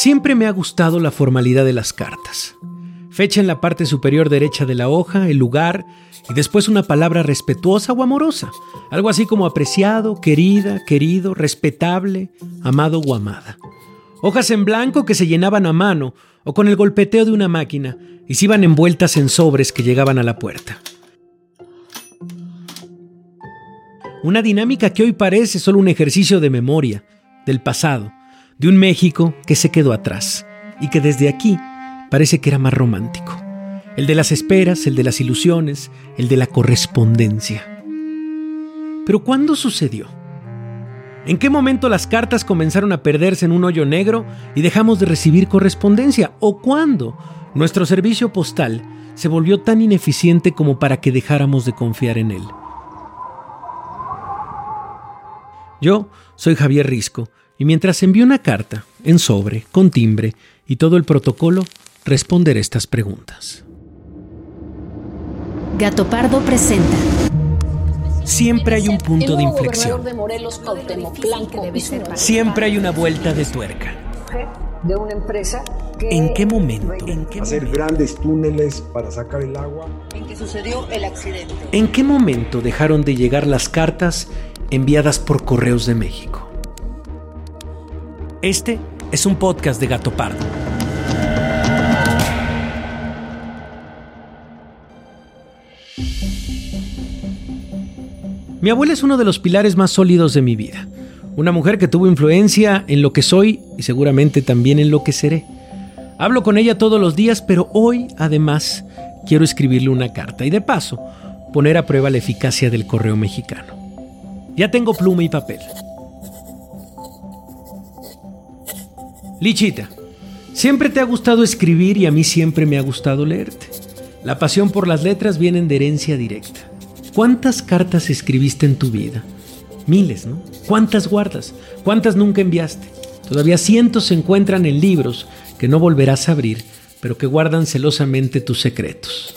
Siempre me ha gustado la formalidad de las cartas. Fecha en la parte superior derecha de la hoja, el lugar y después una palabra respetuosa o amorosa, algo así como apreciado, querida, querido, respetable, amado o amada. Hojas en blanco que se llenaban a mano o con el golpeteo de una máquina y se iban envueltas en sobres que llegaban a la puerta. Una dinámica que hoy parece solo un ejercicio de memoria, del pasado, de un México que se quedó atrás y que desde aquí parece que era más romántico. El de las esperas, el de las ilusiones, el de la correspondencia. Pero ¿cuándo sucedió? ¿En qué momento las cartas comenzaron a perderse en un hoyo negro y dejamos de recibir correspondencia? ¿O cuándo nuestro servicio postal se volvió tan ineficiente como para que dejáramos de confiar en él? Yo soy Javier Risco y mientras envío una carta, en sobre, con timbre y todo el protocolo, responderé estas preguntas. Gato Pardo presenta. Siempre hay un punto de inflexión. Siempre hay una vuelta de tuerca. De una empresa ¿En qué momento? ¿En qué hacer grandes túneles para sacar el agua. En que sucedió el accidente. ¿En qué momento dejaron de llegar las cartas enviadas por correos de México? Este es un podcast de Gato Pardo. Mi abuela es uno de los pilares más sólidos de mi vida. Una mujer que tuvo influencia en lo que soy y seguramente también en lo que seré. Hablo con ella todos los días, pero hoy además quiero escribirle una carta y de paso poner a prueba la eficacia del correo mexicano. Ya tengo pluma y papel. Lichita, siempre te ha gustado escribir y a mí siempre me ha gustado leerte. La pasión por las letras viene de herencia directa. ¿Cuántas cartas escribiste en tu vida? Miles, ¿no? ¿Cuántas guardas? ¿Cuántas nunca enviaste? Todavía cientos se encuentran en libros que no volverás a abrir, pero que guardan celosamente tus secretos.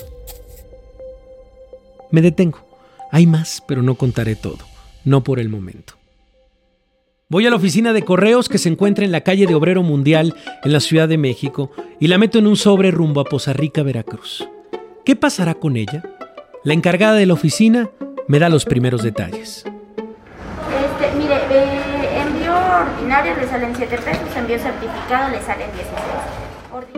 Me detengo. Hay más, pero no contaré todo. No por el momento. Voy a la oficina de correos que se encuentra en la calle de Obrero Mundial en la Ciudad de México y la meto en un sobre rumbo a Poza Rica, Veracruz. ¿Qué pasará con ella? La encargada de la oficina me da los primeros detalles. Este, mire, eh, envío ordinario le salen 7 pesos, envío certificado le salen 16.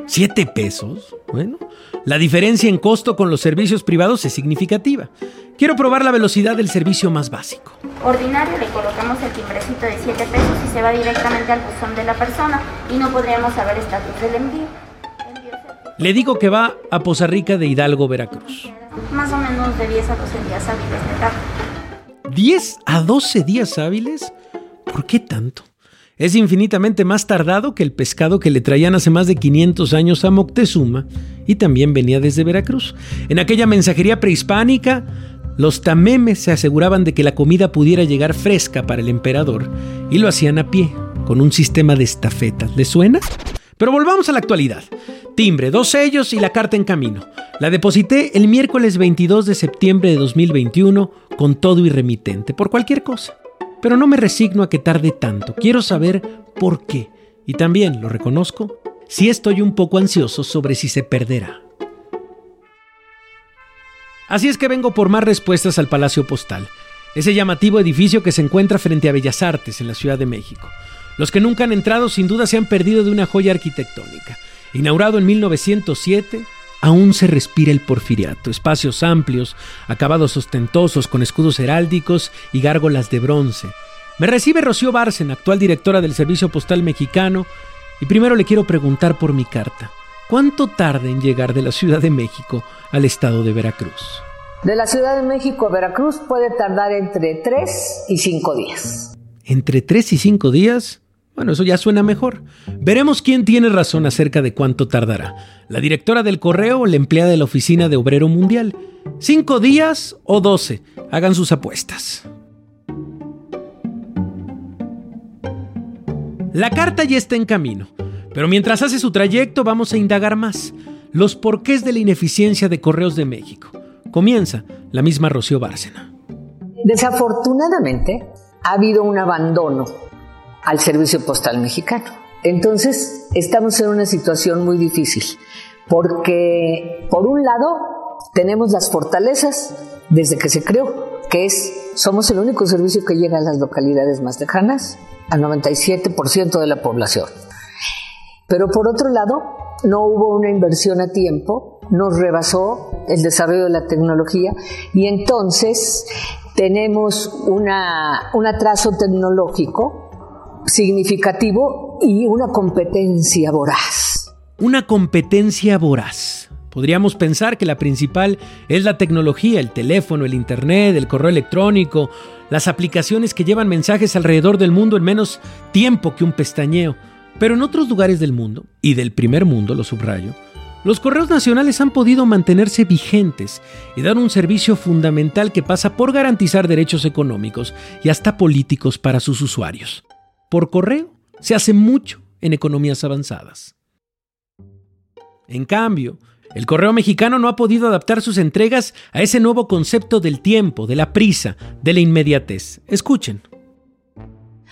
¿7 pesos? Bueno, la diferencia en costo con los servicios privados es significativa. Quiero probar la velocidad del servicio más básico. Ordinario le colocamos el timbrecito de 7 pesos y se va directamente al buzón de la persona y no podríamos saber estatus del envío. Le digo que va a Poza Rica de Hidalgo, Veracruz. Más o menos de 10 a 12 días hábiles de tarde. ¿10 a 12 días hábiles? ¿Por qué tanto? Es infinitamente más tardado que el pescado que le traían hace más de 500 años a Moctezuma y también venía desde Veracruz. En aquella mensajería prehispánica, los tamemes se aseguraban de que la comida pudiera llegar fresca para el emperador y lo hacían a pie, con un sistema de estafeta. ¿Le suena? Pero volvamos a la actualidad. Timbre, dos sellos y la carta en camino. La deposité el miércoles 22 de septiembre de 2021 con todo y remitente, por cualquier cosa. Pero no me resigno a que tarde tanto. Quiero saber por qué. Y también, lo reconozco, si estoy un poco ansioso sobre si se perderá. Así es que vengo por más respuestas al Palacio Postal, ese llamativo edificio que se encuentra frente a Bellas Artes en la Ciudad de México. Los que nunca han entrado sin duda se han perdido de una joya arquitectónica. Inaugurado en 1907, aún se respira el porfiriato, espacios amplios, acabados ostentosos con escudos heráldicos y gárgolas de bronce. Me recibe Rocío Bárcena, actual directora del Servicio Postal Mexicano, y primero le quiero preguntar por mi carta. ¿Cuánto tarda en llegar de la Ciudad de México al estado de Veracruz? De la Ciudad de México a Veracruz puede tardar entre 3 y 5 días. ¿Entre 3 y 5 días? Bueno, eso ya suena mejor. Veremos quién tiene razón acerca de cuánto tardará. ¿La directora del correo la empleada de la oficina de Obrero Mundial? ¿Cinco días o doce? Hagan sus apuestas. La carta ya está en camino. Pero mientras hace su trayecto vamos a indagar más los porqués de la ineficiencia de Correos de México. Comienza la misma Rocío Bárcena. Desafortunadamente, ha habido un abandono al servicio postal mexicano. Entonces, estamos en una situación muy difícil, porque por un lado tenemos las fortalezas desde que se creó, que es, somos el único servicio que llega a las localidades más lejanas, al 97% de la población. Pero por otro lado, no hubo una inversión a tiempo, nos rebasó el desarrollo de la tecnología y entonces tenemos un atraso tecnológico significativo y una competencia voraz. Una competencia voraz. Podríamos pensar que la principal es la tecnología, el teléfono, el internet, el correo electrónico, las aplicaciones que llevan mensajes alrededor del mundo en menos tiempo que un pestañeo. Pero en otros lugares del mundo, y del primer mundo, lo subrayo, los correos nacionales han podido mantenerse vigentes y dar un servicio fundamental que pasa por garantizar derechos económicos y hasta políticos para sus usuarios. Por correo se hace mucho en economías avanzadas. En cambio, el correo mexicano no ha podido adaptar sus entregas a ese nuevo concepto del tiempo, de la prisa, de la inmediatez. Escuchen.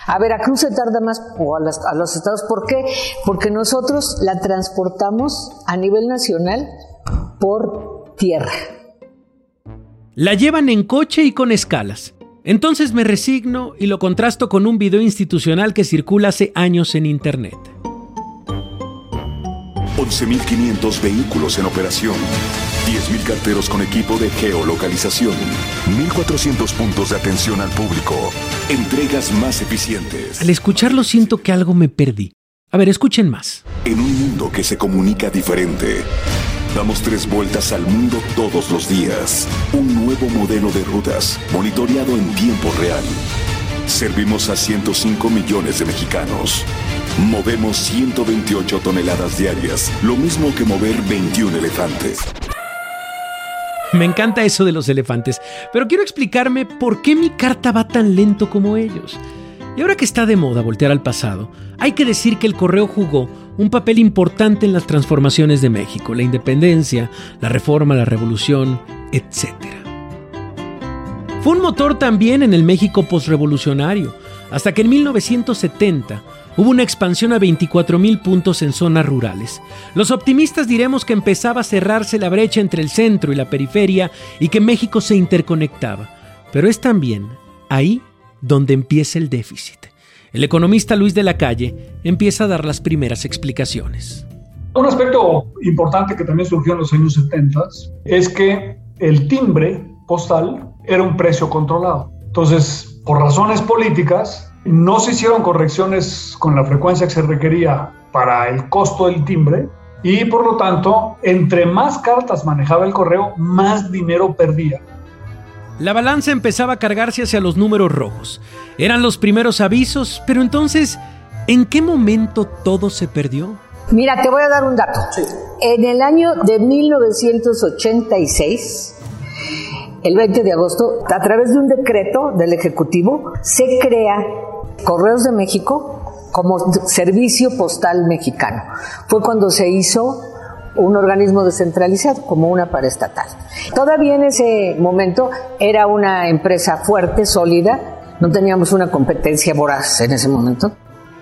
A Veracruz se tarda más, o a, los estados, ¿por qué? Porque nosotros la transportamos a nivel nacional por tierra. La llevan en coche y con escalas. Entonces me resigno y lo contrasto con un video institucional que circula hace años en Internet. 11.500 vehículos en operación. 10.000 carteros con equipo de geolocalización. 1.400 puntos de atención al público. Entregas más eficientes. Al escucharlo siento que algo me perdí. A ver, escuchen más. En un mundo que se comunica diferente. Damos tres vueltas al mundo todos los días. Un nuevo modelo de rutas, monitoreado en tiempo real. Servimos a 105 millones de mexicanos. Movemos 128 toneladas diarias, lo mismo que mover 21 elefantes. Me encanta eso de los elefantes, pero quiero explicarme por qué mi carta va tan lento como ellos. Y ahora que está de moda voltear al pasado, hay que decir que el correo jugó un papel importante en las transformaciones de México, la independencia, la reforma, la revolución, etc. Fue un motor también en el México postrevolucionario, hasta que en 1970 hubo una expansión a 24.000 puntos en zonas rurales. Los optimistas diremos que empezaba a cerrarse la brecha entre el centro y la periferia y que México se interconectaba. Pero es también ahí donde empieza el déficit. El economista Luis de la Calle empieza a dar las primeras explicaciones. Un aspecto importante que también surgió en los años 70 es que el timbre postal era un precio controlado. Entonces, por razones políticas, no se hicieron correcciones con la frecuencia que se requería para el costo del timbre y por lo tanto, entre más cartas manejaba el correo, más dinero perdía. La balanza empezaba a cargarse hacia los números rojos. Eran los primeros avisos, pero entonces, ¿en qué momento todo se perdió? Mira, te voy a dar un dato. En el año de 1986, el 20 de agosto, a través de un decreto del Ejecutivo, se crea Correos de México como servicio postal mexicano. Fue cuando se hizo un organismo descentralizado, como una paraestatal. Todavía en ese momento era una empresa fuerte, sólida, no teníamos una competencia voraz en ese momento.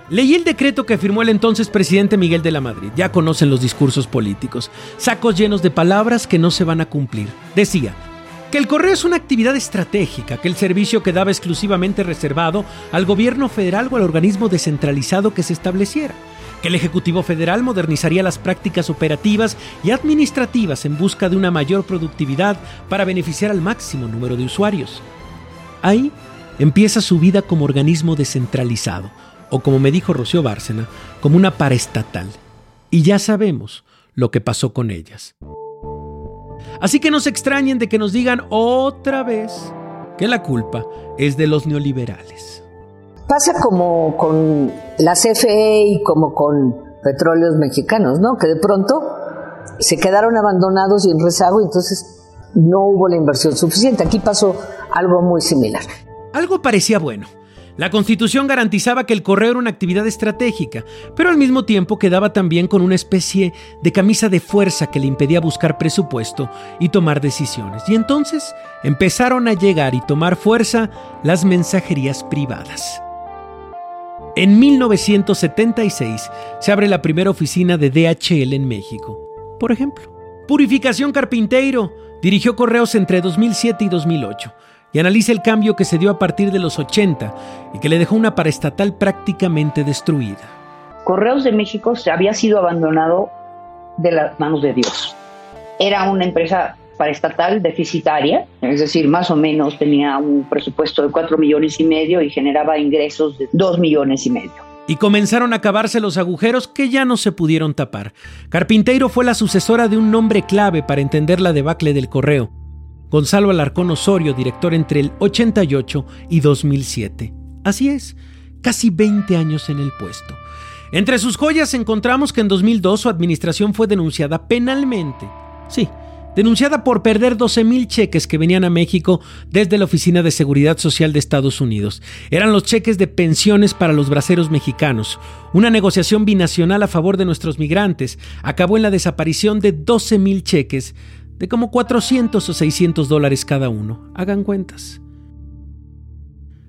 Leí el decreto que firmó el entonces presidente Miguel de la Madrid. Ya conocen los discursos políticos. Sacos llenos de palabras que no se van a cumplir. Decía, que el correo es una actividad estratégica, que el servicio quedaba exclusivamente reservado al gobierno federal o al organismo descentralizado que se estableciera, que el Ejecutivo Federal modernizaría las prácticas operativas y administrativas en busca de una mayor productividad para beneficiar al máximo número de usuarios. Ahí empieza su vida como organismo descentralizado, o como me dijo Rocío Bárcena, como una paraestatal. Y ya sabemos lo que pasó con ellas. Así que no se extrañen de que nos digan otra vez que la culpa es de los neoliberales. Pasa como con la CFE y como con petróleos mexicanos, ¿no? Que de pronto se quedaron abandonados y en rezago y entonces no hubo la inversión suficiente. Aquí pasó algo muy similar. Algo parecía bueno. La constitución garantizaba que el correo era una actividad estratégica, pero al mismo tiempo quedaba también con una especie de camisa de fuerza que le impedía buscar presupuesto y tomar decisiones. Y entonces empezaron a llegar y tomar fuerza las mensajerías privadas. En 1976 se abre la primera oficina de DHL en México. Por ejemplo, Purificación Carpinteiro dirigió correos entre 2007 y 2008 y analiza el cambio que se dio a partir de los 80 y que le dejó una paraestatal prácticamente destruida. Correos de México se había sido abandonado de las manos de Dios. Era una empresa paraestatal deficitaria, es decir, más o menos tenía un presupuesto de 4 millones y medio y generaba ingresos de 2 millones y medio. Y comenzaron a acabarse los agujeros que ya no se pudieron tapar. Carpinteiro fue la sucesora de un nombre clave para entender la debacle del correo, Gonzalo Alarcón Osorio, director entre el 88 y 2007. Así es, casi 20 años en el puesto. Entre sus joyas encontramos que en 2002 su administración fue denunciada penalmente. Sí, denunciada por perder 12 mil cheques que venían a México desde la Oficina de Seguridad Social de Estados Unidos. Eran los cheques de pensiones para los braceros mexicanos. Una negociación binacional a favor de nuestros migrantes acabó en la desaparición de 12 mil cheques de como 400 o 600 dólares cada uno. Hagan cuentas.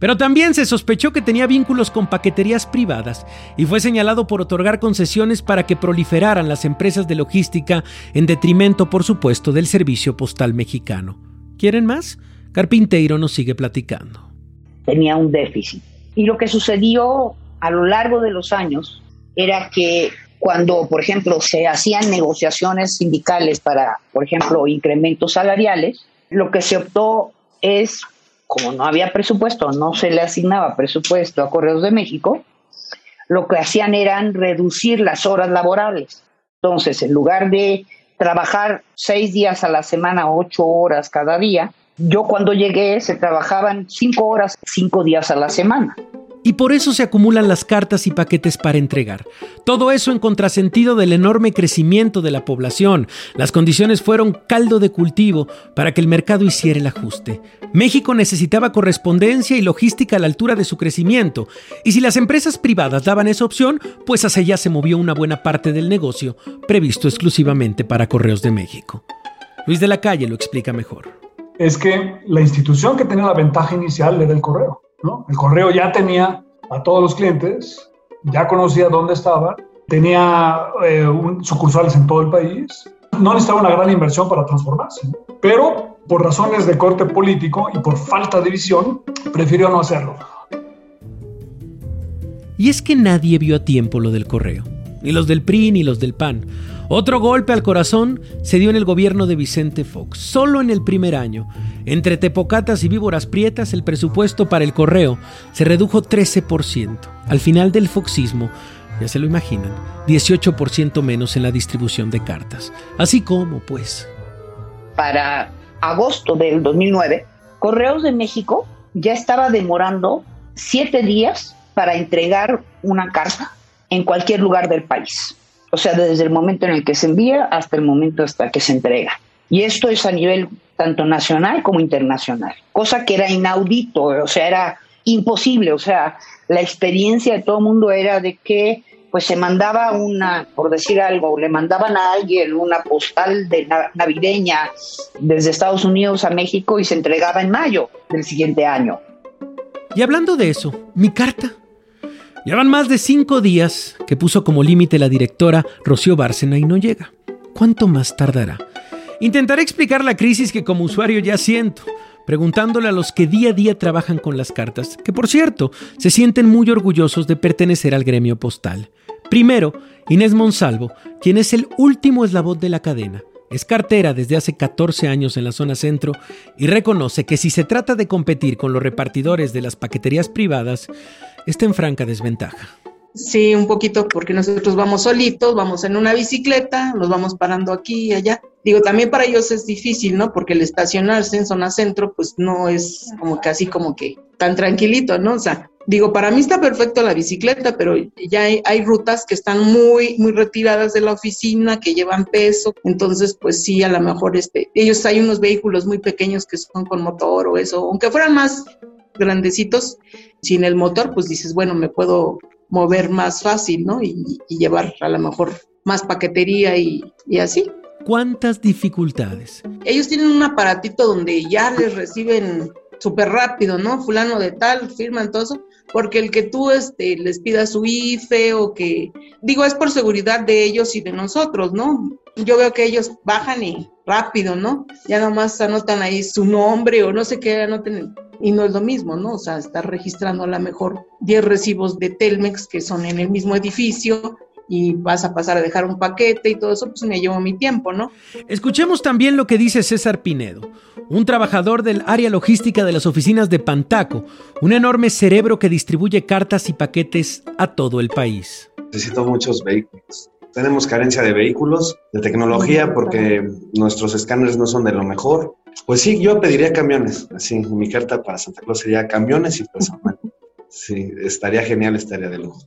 Pero también se sospechó que tenía vínculos con paqueterías privadas y fue señalado por otorgar concesiones para que proliferaran las empresas de logística en detrimento, por supuesto, del servicio postal mexicano. ¿Quieren más? Carpinteiro nos sigue platicando. Tenía un déficit. Y lo que sucedió a lo largo de los años era que cuando, por ejemplo, se hacían negociaciones sindicales para, por ejemplo, incrementos salariales, lo que se optó es, como no había presupuesto, no se le asignaba presupuesto a Correos de México, lo que hacían eran reducir las horas laborales. Entonces, en lugar de trabajar seis días a la semana, ocho horas cada día, yo cuando llegué se trabajaban cinco horas, cinco días a la semana y por eso se acumulan las cartas y paquetes para entregar. Todo eso en contrasentido del enorme crecimiento de la población. Las condiciones fueron caldo de cultivo para que el mercado hiciera el ajuste. México necesitaba correspondencia y logística a la altura de su crecimiento, y si las empresas privadas daban esa opción, pues hacia allá se movió una buena parte del negocio previsto exclusivamente para Correos de México. Luis de la Calle lo explica mejor. Es que la institución que tenía la ventaja inicial era el correo. El correo ya tenía a todos los clientes, ya conocía dónde estaban, tenía eh, sucursales en todo el país, no necesitaba una gran inversión para transformarse, pero por razones de corte político y por falta de visión, prefirió no hacerlo. Y es que nadie vio a tiempo lo del correo, ni los del PRI ni los del PAN. Otro golpe al corazón se dio en el gobierno de Vicente Fox. Solo en el primer año, entre tepocatas y víboras prietas, el presupuesto para el correo se redujo 13%. Al final del foxismo, ya se lo imaginan, 18% menos en la distribución de cartas. Así como, pues. Para agosto del 2009, Correos de México ya estaba demorando siete días para entregar una carta en cualquier lugar del país o sea, desde el momento en el que se envía hasta el momento hasta que se entrega. Y esto es a nivel tanto nacional como internacional, cosa que era inaudito, o sea, era imposible, o sea, la experiencia de todo el mundo era de que pues se mandaba una, por decir algo, le mandaban a alguien una postal de navideña desde Estados Unidos a México y se entregaba en mayo del siguiente año. Y hablando de eso, mi carta, Llevan más de cinco días que puso como límite la directora Rocío Bárcena y no llega. ¿Cuánto más tardará? Intentaré explicar la crisis que como usuario ya siento, preguntándole a los que día a día trabajan con las cartas, que por cierto se sienten muy orgullosos de pertenecer al gremio postal. Primero, Inés Monsalvo, quien es el último eslabón de la cadena. Es cartera desde hace 14 años en la zona centro y reconoce que si se trata de competir con los repartidores de las paqueterías privadas, está en franca desventaja. Sí, un poquito porque nosotros vamos solitos, vamos en una bicicleta, los vamos parando aquí y allá. Digo, también para ellos es difícil, ¿no? Porque el estacionarse en zona centro, pues no es como así como que tan tranquilito, ¿no? O sea, digo, para mí está perfecto la bicicleta, pero ya hay, hay, rutas que están muy, muy retiradas de la oficina, que llevan peso, entonces, pues sí, a lo mejor este, ellos hay unos vehículos muy pequeños que son con motor o eso, aunque fueran más grandecitos, sin el motor, pues dices, bueno, me puedo mover más fácil, ¿no? Y, llevar a lo mejor más paquetería y, y así. ¿Cuántas dificultades? Ellos tienen un aparatito donde ya les reciben súper rápido, ¿no? Fulano de tal, firman todo eso, porque el que tú este, les pidas su IFE o que, digo, es por seguridad de ellos y de nosotros, ¿no? Yo veo que ellos bajan y rápido, ¿no? Ya nomás anotan ahí su nombre o no sé qué anoten, y no es lo mismo, ¿no? O sea, estar registrando a lo mejor 10 recibos de Telmex que son en el mismo edificio y vas a pasar a dejar un paquete y todo eso, pues me llevo mi tiempo, ¿no? Escuchemos también lo que dice César Pinedo, un trabajador del área logística de las oficinas de Pantaco, un enorme cerebro que distribuye cartas y paquetes a todo el país. Necesito muchos vehículos. Tenemos carencia de vehículos, de tecnología, porque nuestros escáneres no son de lo mejor. Pues sí, yo pediría camiones. Así, mi carta para Santa Claus sería camiones y personal. Sí, estaría genial, estaría de lujo.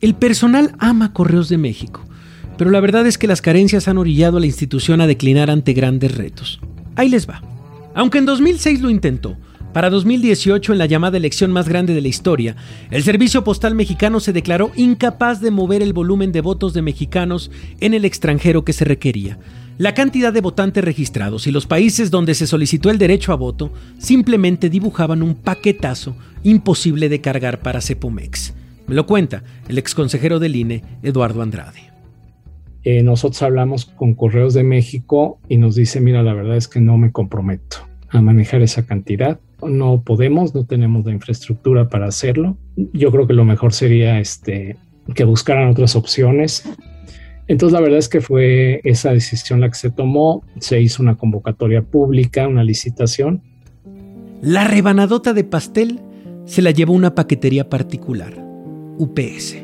El personal ama Correos de México, pero la verdad es que las carencias han orillado a la institución a declinar ante grandes retos. Ahí les va. Aunque en 2006 lo intentó, para 2018, en la llamada elección más grande de la historia, el Servicio Postal Mexicano se declaró incapaz de mover el volumen de votos de mexicanos en el extranjero que se requería. La cantidad de votantes registrados y los países donde se solicitó el derecho a voto simplemente dibujaban un paquetazo imposible de cargar para Cepomex. Me lo cuenta el exconsejero del INE, Eduardo Andrade. Eh, nosotros hablamos con Correos de México y nos dice, mira, la verdad es que no me comprometo a manejar esa cantidad. No podemos, no tenemos la infraestructura para hacerlo. Yo creo que lo mejor sería este, que buscaran otras opciones. Entonces la verdad es que fue esa decisión la que se tomó. Se hizo una convocatoria pública, una licitación. La rebanadota de pastel se la llevó una paquetería particular UPS,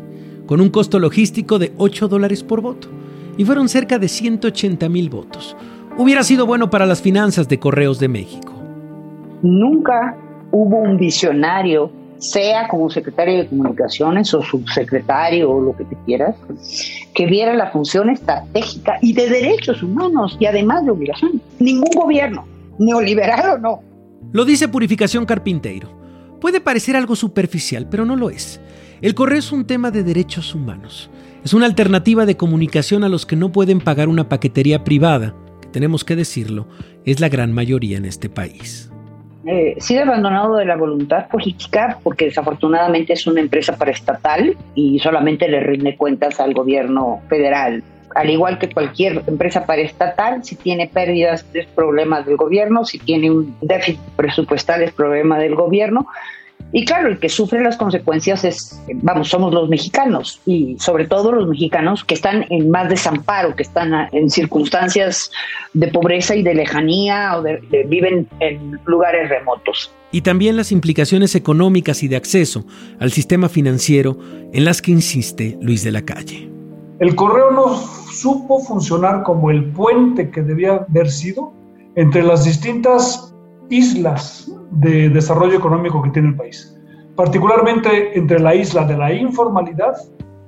con un costo logístico de 8 dólares por voto, y fueron cerca de 180 mil votos. Hubiera sido bueno para las finanzas de Correos de México. Nunca hubo un visionario, sea como secretario de comunicaciones o subsecretario o lo que te quieras, que viera la función estratégica y de derechos humanos y además de obligaciones. Ningún gobierno, neoliberal o no. Lo dice Purificación Carpinteiro. Puede parecer algo superficial, pero no lo es. El correo es un tema de derechos humanos. Es una alternativa de comunicación a los que no pueden pagar una paquetería privada, que tenemos que decirlo, es la gran mayoría en este país. Eh, sigue abandonado de la voluntad política porque desafortunadamente es una empresa paraestatal y solamente le rinde cuentas al gobierno federal. Al igual que cualquier empresa paraestatal, si tiene pérdidas es problema del gobierno, si tiene un déficit presupuestal es problema del gobierno y claro, el que sufre las consecuencias es, vamos, somos los mexicanos y sobre todo los mexicanos que están en más desamparo, que están en circunstancias de pobreza y de lejanía o de, viven en lugares remotos. Y también las implicaciones económicas y de acceso al sistema financiero en las que insiste Luis de la Calle. El correo no supo funcionar como el puente que debía haber sido entre las distintas islas de desarrollo económico que tiene el país, particularmente entre la isla de la informalidad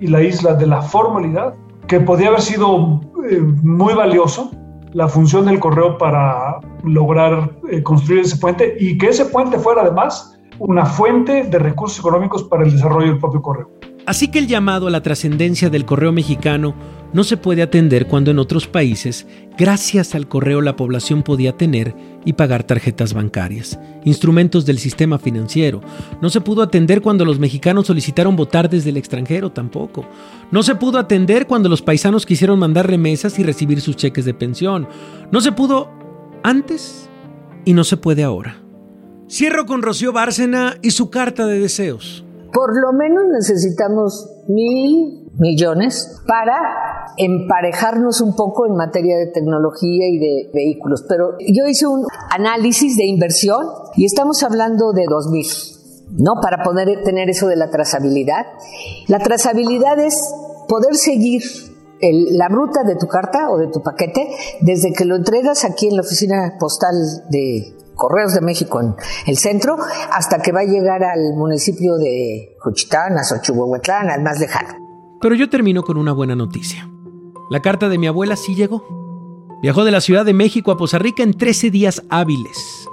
y la isla de la formalidad, que podía haber sido eh, muy valioso la función del correo para lograr eh, construir ese puente y que ese puente fuera además una fuente de recursos económicos para el desarrollo del propio correo. Así que el llamado a la trascendencia del correo mexicano no se puede atender cuando en otros países, gracias al correo, la población podía tener y pagar tarjetas bancarias, instrumentos del sistema financiero. No se pudo atender cuando los mexicanos solicitaron votar desde el extranjero tampoco. No se pudo atender cuando los paisanos quisieron mandar remesas y recibir sus cheques de pensión. No se pudo antes y no se puede ahora. Cierro con Rocío Bárcena y su carta de deseos. Por lo menos necesitamos mil millones para emparejarnos un poco en materia de tecnología y de vehículos. Pero yo hice un análisis de inversión y estamos hablando de 2000, ¿no? Para poder tener eso de la trazabilidad. La trazabilidad es poder seguir la ruta de tu carta o de tu paquete desde que lo entregas aquí en la oficina postal de Correos de México en el centro, hasta que va a llegar al municipio de Juchitán, a Xochihuahuatlán, al más lejano. Pero yo termino con una buena noticia. La carta de mi abuela sí llegó. Viajó de la Ciudad de México a Poza Rica en 13 días hábiles.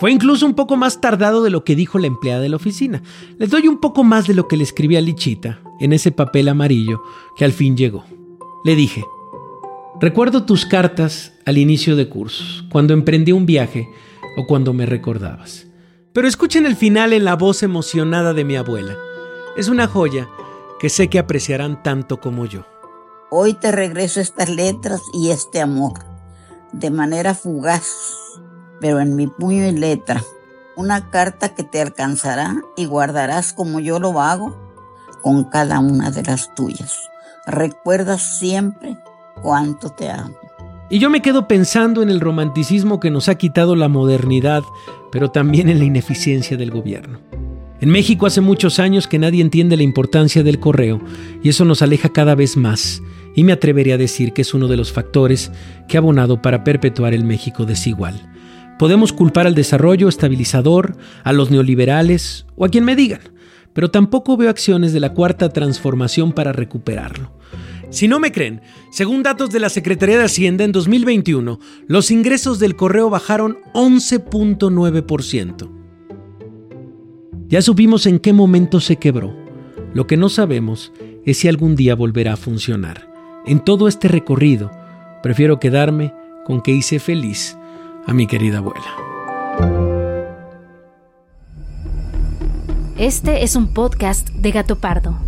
Fue incluso un poco más tardado de lo que dijo la empleada de la oficina. Les doy un poco más de lo que le escribí a Lichita en ese papel amarillo que al fin llegó. Le dije, recuerdo tus cartas al inicio de cursos, cuando emprendí un viaje o cuando me recordabas. Pero escuchen el final en la voz emocionada de mi abuela. Es una joya que sé que apreciarán tanto como yo. Hoy te regreso estas letras y este amor, de manera fugaz pero en mi puño y letra, una carta que te alcanzará y guardarás como yo lo hago con cada una de las tuyas. Recuerda siempre cuánto te amo. Y yo me quedo pensando en el romanticismo que nos ha quitado la modernidad, pero también en la ineficiencia del gobierno. En México hace muchos años que nadie entiende la importancia del correo y eso nos aleja cada vez más y me atrevería a decir que es uno de los factores que ha abonado para perpetuar el México desigual. Podemos culpar al desarrollo estabilizador, a los neoliberales o a quien me digan, pero tampoco veo acciones de la cuarta transformación para recuperarlo. Si no me creen, según datos de la Secretaría de Hacienda en 2021, los ingresos del correo bajaron 11.9%. Ya supimos en qué momento se quebró. Lo que no sabemos es si algún día volverá a funcionar. En todo este recorrido, prefiero quedarme con que hice feliz a mi querida abuela. Este es un podcast de Gato Pardo.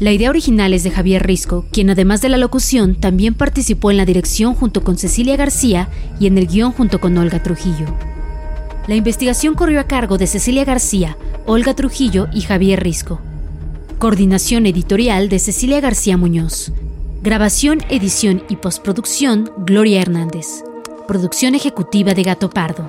La idea original es de Javier Risco, quien además de la locución también participó en la dirección junto con Cecilia García y en el guion junto con Olga Trujillo. La investigación corrió a cargo de Cecilia García, Olga Trujillo y Javier Risco. Coordinación editorial de Cecilia García Muñoz. Grabación, edición y postproducción Gloria Hernández. Producción ejecutiva de Gato Pardo.